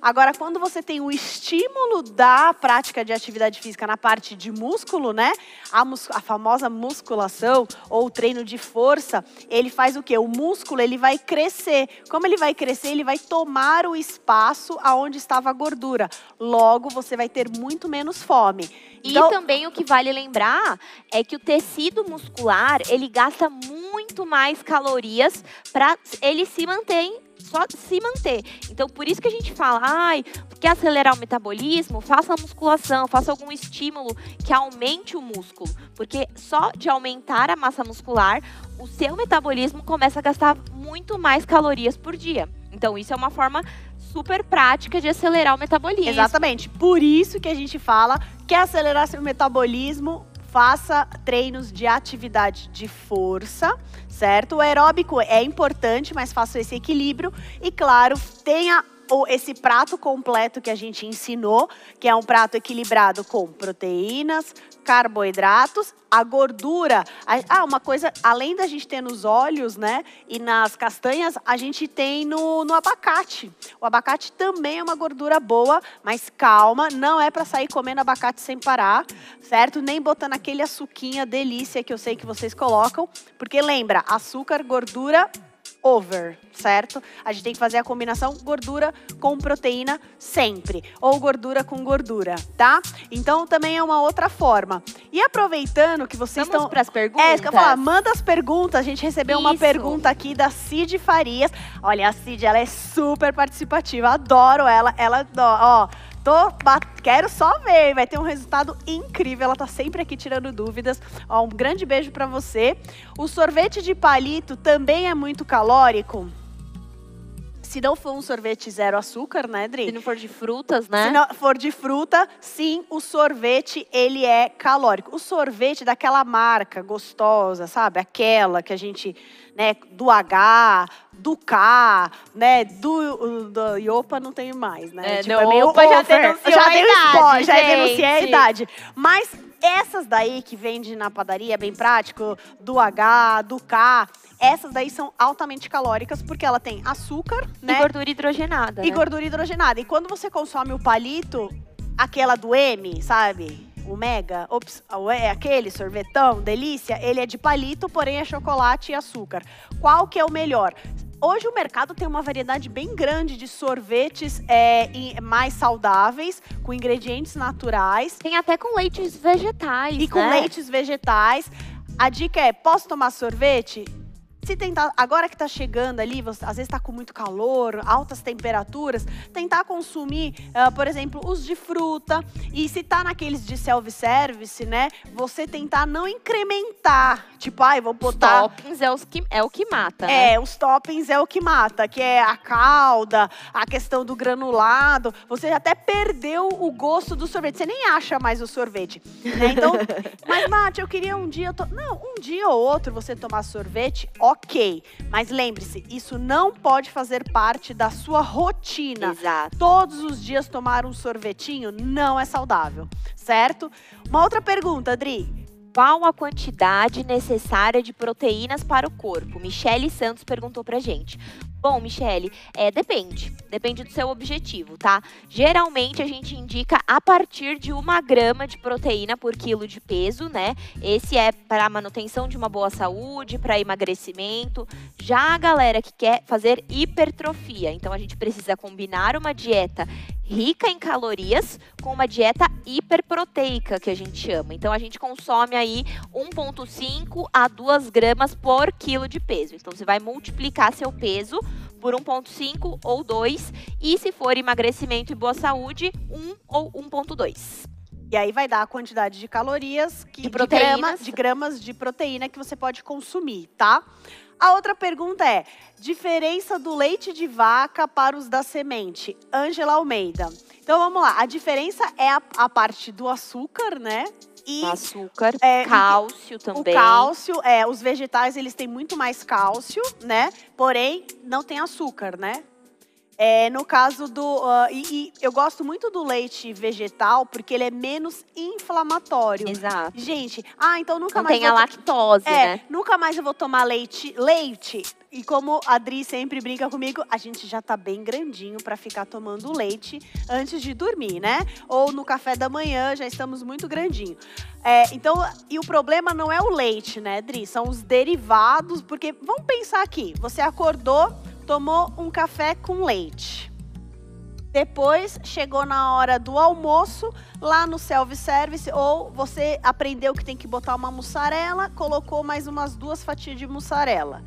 Agora, quando você tem o estímulo da prática de atividade física na parte de músculo, né? A, a famosa musculação ou treino de força, ele faz o quê? O músculo ele vai crescer. Como ele vai crescer, ele vai tomar o espaço aonde estava a gordura. Logo, você vai ter muito menos fome.
Então... E também o que vale lembrar é que o tecido muscular ele gasta muito mais calorias para ele se manter só se manter. Então, por isso que a gente fala, ai, quer acelerar o metabolismo? Faça a musculação, faça algum estímulo que aumente o músculo. Porque só de aumentar a massa muscular, o seu metabolismo começa a gastar muito mais calorias por dia. Então, isso é uma forma super prática de acelerar o metabolismo.
Exatamente. Por isso que a gente fala que acelerar seu metabolismo faça treinos de atividade de força, certo? O aeróbico é importante, mas faça esse equilíbrio e, claro, tenha esse prato completo que a gente ensinou, que é um prato equilibrado com proteínas, carboidratos, a gordura. Ah, uma coisa, além da gente ter nos óleos, né, e nas castanhas, a gente tem no, no abacate. O abacate também é uma gordura boa, mas calma, não é para sair comendo abacate sem parar, certo? Nem botando aquele açuquinha delícia que eu sei que vocês colocam, porque lembra, açúcar, gordura, over, certo? A gente tem que fazer a combinação gordura com proteína sempre, ou gordura com gordura, tá? Então também é uma outra forma. E aproveitando que vocês
Vamos
estão
para as perguntas.
É, isso que eu falar, manda as perguntas. A gente recebeu uma
Isso.
pergunta aqui da Cid Farias. Olha, a Cid, ela é super participativa, adoro ela. Ela, ó, Tô, quero só ver, vai ter um resultado incrível. Ela tá sempre aqui tirando dúvidas. Ó, um grande beijo pra você. O sorvete de palito também é muito calórico? Se não for um sorvete zero açúcar, né, Dri?
Se não for de frutas, né?
Se não for de fruta, sim, o sorvete ele é calórico. O sorvete daquela marca gostosa, sabe? Aquela que a gente, né, do H, do K, né, do, do Iopa não tem mais, né?
É, não, Opa já denunciou
já
a
o
idade,
spoiler, já denunciei a idade. Mas essas daí que vende na padaria, é bem prático, do H, do K, essas daí são altamente calóricas porque ela tem açúcar,
E
né?
gordura hidrogenada.
E
né?
gordura hidrogenada. E quando você consome o palito, aquela do M, sabe? o mega, ops, é aquele sorvetão, delícia, ele é de palito, porém é chocolate e açúcar. Qual que é o melhor? Hoje o mercado tem uma variedade bem grande de sorvetes é, mais saudáveis, com ingredientes naturais.
Tem até com leites vegetais.
E com
né?
leites vegetais. A dica é: posso tomar sorvete? Se tentar, agora que está chegando ali, você, às vezes está com muito calor, altas temperaturas, tentar consumir, uh, por exemplo, os de fruta. E se tá naqueles de self-service, né? Você tentar não incrementar. Tipo, ai, vou botar.
Os toppings é, os que, é o que mata.
Né? É, os toppings é o que mata, que é a calda, a questão do granulado. Você até perdeu o gosto do sorvete. Você nem acha mais o sorvete. Né? Então, mas, Nath, eu queria um dia. To... Não, um dia ou outro você tomar sorvete, ok ok. Mas lembre-se, isso não pode fazer parte da sua rotina.
Exato.
Todos os dias tomar um sorvetinho não é saudável, certo? Uma outra pergunta, Adri.
Qual a quantidade necessária de proteínas para o corpo? Michele Santos perguntou pra gente. Bom, Michele, é, depende. Depende do seu objetivo, tá? Geralmente a gente indica a partir de uma grama de proteína por quilo de peso, né? Esse é para manutenção de uma boa saúde, para emagrecimento. Já a galera que quer fazer hipertrofia, então a gente precisa combinar uma dieta rica em calorias com uma dieta hiperproteica, que a gente chama. Então a gente consome aí 1,5 a 2 gramas por quilo de peso. Então você vai multiplicar seu peso por 1,5 ou 2, e se for emagrecimento e boa saúde, 1 ou 1,2.
E aí vai dar a quantidade de calorias, que, de, gramas, de gramas de proteína que você pode consumir, tá? A outra pergunta é: diferença do leite de vaca para os da semente? Ângela Almeida. Então vamos lá. A diferença é a, a parte do açúcar, né?
E açúcar, é, cálcio também.
O cálcio, é, os vegetais eles têm muito mais cálcio, né? Porém, não tem açúcar, né? É, no caso do. Uh, e, e, eu gosto muito do leite vegetal porque ele é menos inflamatório.
Exato.
Gente, ah, então nunca
Não
mais.
Tem a lactose,
é,
né?
Nunca mais eu vou tomar leite. Leite. E como a Adri sempre brinca comigo, a gente já tá bem grandinho para ficar tomando leite antes de dormir, né? Ou no café da manhã, já estamos muito grandinho. É, então, e o problema não é o leite, né, Adri? São os derivados, porque vamos pensar aqui: você acordou tomou um café com leite. Depois chegou na hora do almoço, lá no self-service, ou você aprendeu que tem que botar uma mussarela, colocou mais umas duas fatias de mussarela.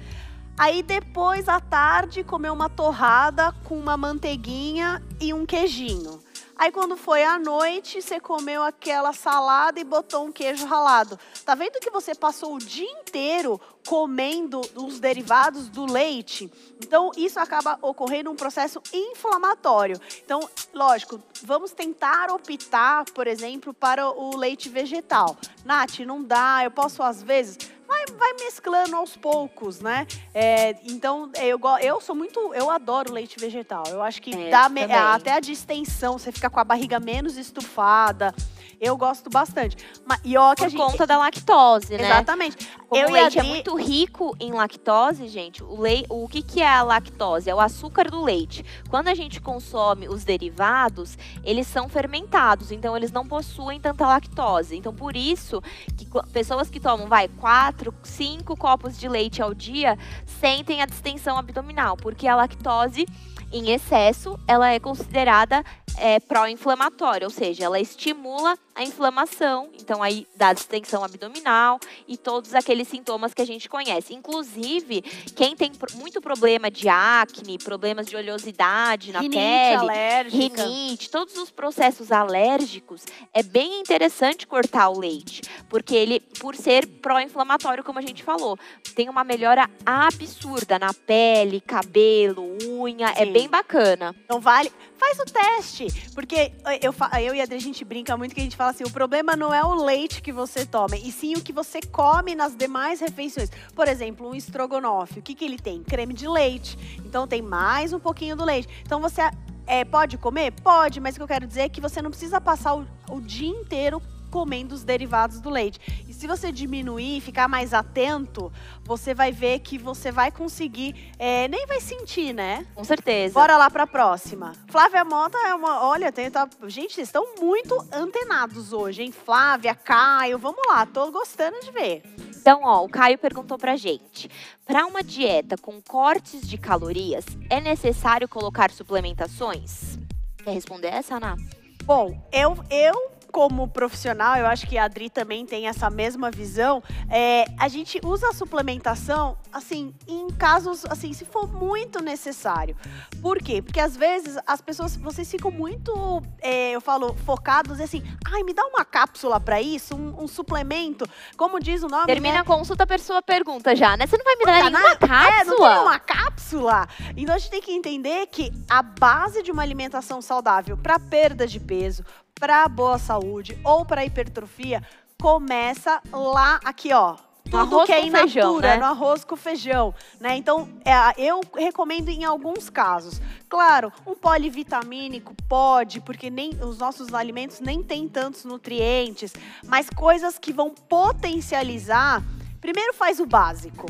Aí depois, à tarde, comeu uma torrada com uma manteiguinha e um queijinho. Aí quando foi à noite, você comeu aquela salada e botou um queijo ralado. Tá vendo que você passou o dia inteiro comendo os derivados do leite? Então isso acaba ocorrendo um processo inflamatório. Então, lógico, vamos tentar optar, por exemplo, para o leite vegetal. Nath, não dá, eu posso às vezes vai, vai mesclando aos poucos, né? É, então, eu, eu sou muito. Eu adoro leite vegetal. Eu acho que é, dá me, até a distensão, você fica com a barriga menos estufada. Eu gosto bastante. Mas, e ó, que
Por
a gente,
conta da lactose,
né? Exatamente.
Como eu o leite é muito rico em lactose, gente, o, lei, o que, que é a lactose? É o açúcar do leite. Quando a gente consome os derivados, eles são fermentados, então eles não possuem tanta lactose. Então, por isso, que pessoas que tomam, vai, quatro, cinco copos de leite ao dia, sentem a distensão abdominal, porque a lactose em excesso, ela é considerada é, pró-inflamatória, ou seja, ela estimula a inflamação, então aí dá distensão abdominal e todos aqueles sintomas que a gente conhece. Inclusive, quem tem muito problema de acne, problemas de oleosidade na
rinite
pele,
alérgica.
rinite, todos os processos alérgicos, é bem interessante cortar o leite, porque ele, por ser pró-inflamatório, como a gente falou, tem uma melhora absurda na pele, cabelo, unha, é Sim. é bem bacana.
Então vale, faz o teste, porque eu, eu e a Adri, a gente brinca muito que a gente fala assim: o problema não é o leite que você toma, e sim o que você come nas demais refeições. Por exemplo, um estrogonofe, o que, que ele tem? Creme de leite. Então tem mais um pouquinho do leite. Então você é, pode comer? Pode, mas o que eu quero dizer é que você não precisa passar o, o dia inteiro comendo os derivados do leite. E se você diminuir, ficar mais atento, você vai ver que você vai conseguir, é, nem vai sentir, né?
Com certeza.
Bora lá para a próxima. Flávia Mota é uma, olha, tem, tá, gente, vocês estão muito antenados hoje, hein? Flávia, Caio, vamos lá, tô gostando de ver.
Então, ó, o Caio perguntou pra gente: para uma dieta com cortes de calorias, é necessário colocar suplementações? Quer responder essa, Ana?
Bom, eu, eu como profissional, eu acho que a Adri também tem essa mesma visão. É, a gente usa a suplementação, assim, em casos, assim, se for muito necessário. Por quê? Porque às vezes as pessoas, vocês ficam muito, é, eu falo, focados assim, ai, me dá uma cápsula para isso, um, um, suplemento, como diz o nome.
Termina
né?
a consulta, a pessoa pergunta já, né? Você não vai me dar nenhuma cápsula? É,
não tem uma cápsula? Então a gente tem que entender que a base de uma alimentação saudável para perda de peso, para boa saúde ou para hipertrofia começa lá aqui, ó. Tudo que é in feijão, né? no arroz com feijão, né? Então, é, eu recomendo em alguns casos. Claro, um polivitamínico pode, porque nem os nossos alimentos nem têm tantos nutrientes, mas coisas que vão potencializar. Primeiro faz o básico.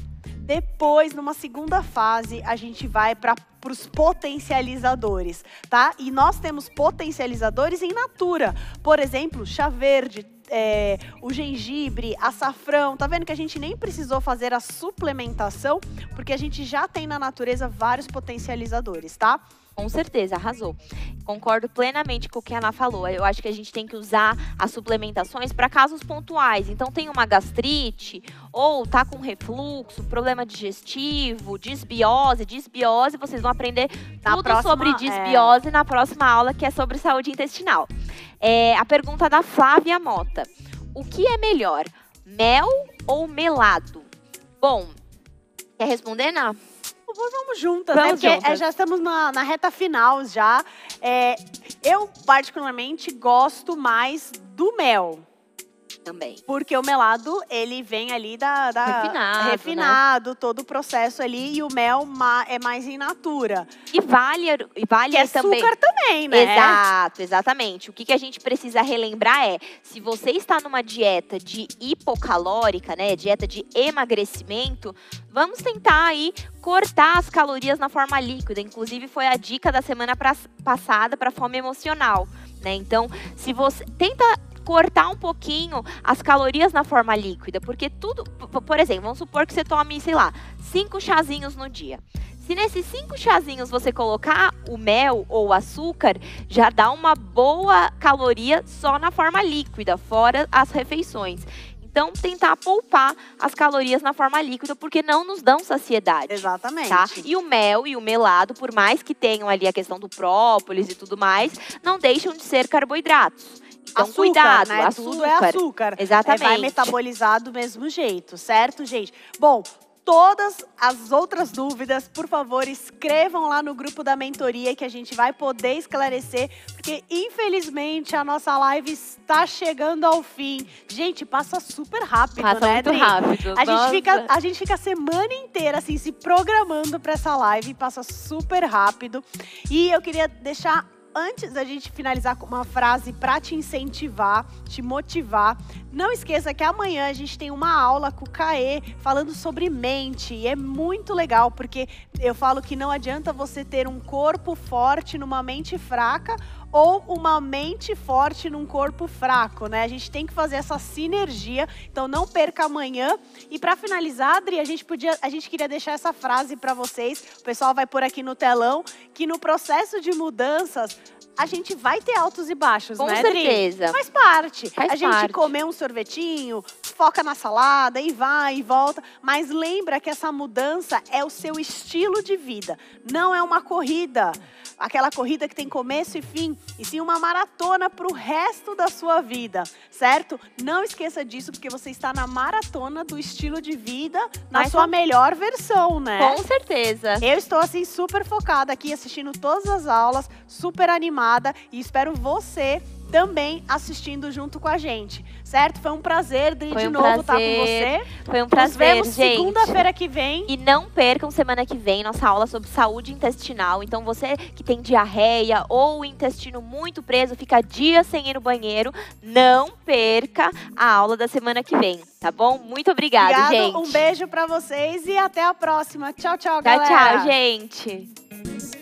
Depois, numa segunda fase, a gente vai para os potencializadores, tá? E nós temos potencializadores em natura. Por exemplo, chá verde, é, o gengibre, açafrão. Tá vendo que a gente nem precisou fazer a suplementação, porque a gente já tem na natureza vários potencializadores, tá?
Com certeza, arrasou. Concordo plenamente com o que a Ana falou. Eu acho que a gente tem que usar as suplementações para casos pontuais. Então, tem uma gastrite, ou tá com refluxo, problema digestivo, disbiose. Disbiose, vocês vão aprender na tudo próxima, sobre disbiose é... na próxima aula, que é sobre saúde intestinal. É, a pergunta da Flávia Mota: O que é melhor, mel ou melado? Bom, quer responder, Ana?
Vamos juntas, né? vamos né? Porque juntas. já estamos na, na, reta final já. É, eu, particularmente, gosto mais do mel
também.
Porque o melado, ele vem ali da... da
refinado,
Refinado, né? todo o processo ali. E o mel é mais in natura.
E vale, e vale
que
também.
açúcar também, né?
Exato, exatamente. O que, que a gente precisa relembrar é, se você está numa dieta de hipocalórica, né, dieta de emagrecimento, vamos tentar aí cortar as calorias na forma líquida. Inclusive, foi a dica da semana pra, passada para fome emocional. Né? Então, se você tenta cortar um pouquinho as calorias na forma líquida, porque tudo, por exemplo, vamos supor que você tome, sei lá, cinco chazinhos no dia. Se nesses cinco chazinhos você colocar o mel ou o açúcar, já dá uma boa caloria só na forma líquida, fora as refeições. Então, tentar poupar as calorias na forma líquida, porque não nos dão saciedade.
Exatamente.
Tá? E o mel e o melado, por mais que tenham ali a questão do própolis e tudo mais, não deixam de ser carboidratos. Então, açúcar, cuidado,
né?
açúcar.
Tudo é açúcar.
Exatamente.
É, vai metabolizar do mesmo jeito, certo, gente? Bom, todas as outras dúvidas, por favor, escrevam lá no grupo da mentoria que a gente vai poder esclarecer, porque infelizmente a nossa live está chegando ao fim. Gente, passa super rápido,
passa
né,
muito rápido.
A gente, fica, a gente fica a semana inteira assim se programando para essa live, passa super rápido. E eu queria deixar antes da gente finalizar com uma frase para te incentivar, te motivar, não esqueça que amanhã a gente tem uma aula com o Caê falando sobre mente. E é muito legal, porque eu falo que não adianta você ter um corpo forte numa mente fraca ou uma mente forte num corpo fraco, né? A gente tem que fazer essa sinergia. Então não perca amanhã. E para finalizar, Adri, a gente podia, a gente queria deixar essa frase para vocês. O pessoal vai por aqui no telão que no processo de mudanças a gente vai ter altos e baixos,
Com
né,
certeza.
Adri? Faz parte.
Faz
a gente
parte.
comer um sorvetinho, foca na salada e vai e volta, mas lembra que essa mudança é o seu estilo de vida, não é uma corrida aquela corrida que tem começo e fim, e sim uma maratona para o resto da sua vida, certo? Não esqueça disso, porque você está na maratona do estilo de vida na Mas sua melhor versão, né?
Com certeza.
Eu estou assim super focada aqui, assistindo todas as aulas, super animada e espero você também assistindo junto com a gente, certo? Foi um prazer, Dri,
Foi
de
um
novo estar com
prazer.
você.
Foi um
Nos
prazer,
vemos
gente.
segunda-feira que vem.
E não percam semana que vem nossa aula sobre saúde intestinal. Então, você que tem diarreia ou o intestino muito preso, fica dias sem ir no banheiro, não perca a aula da semana que vem, tá bom? Muito obrigada,
Obrigado,
gente.
um beijo pra vocês e até a próxima. Tchau, tchau,
Tchau,
galera.
tchau, gente.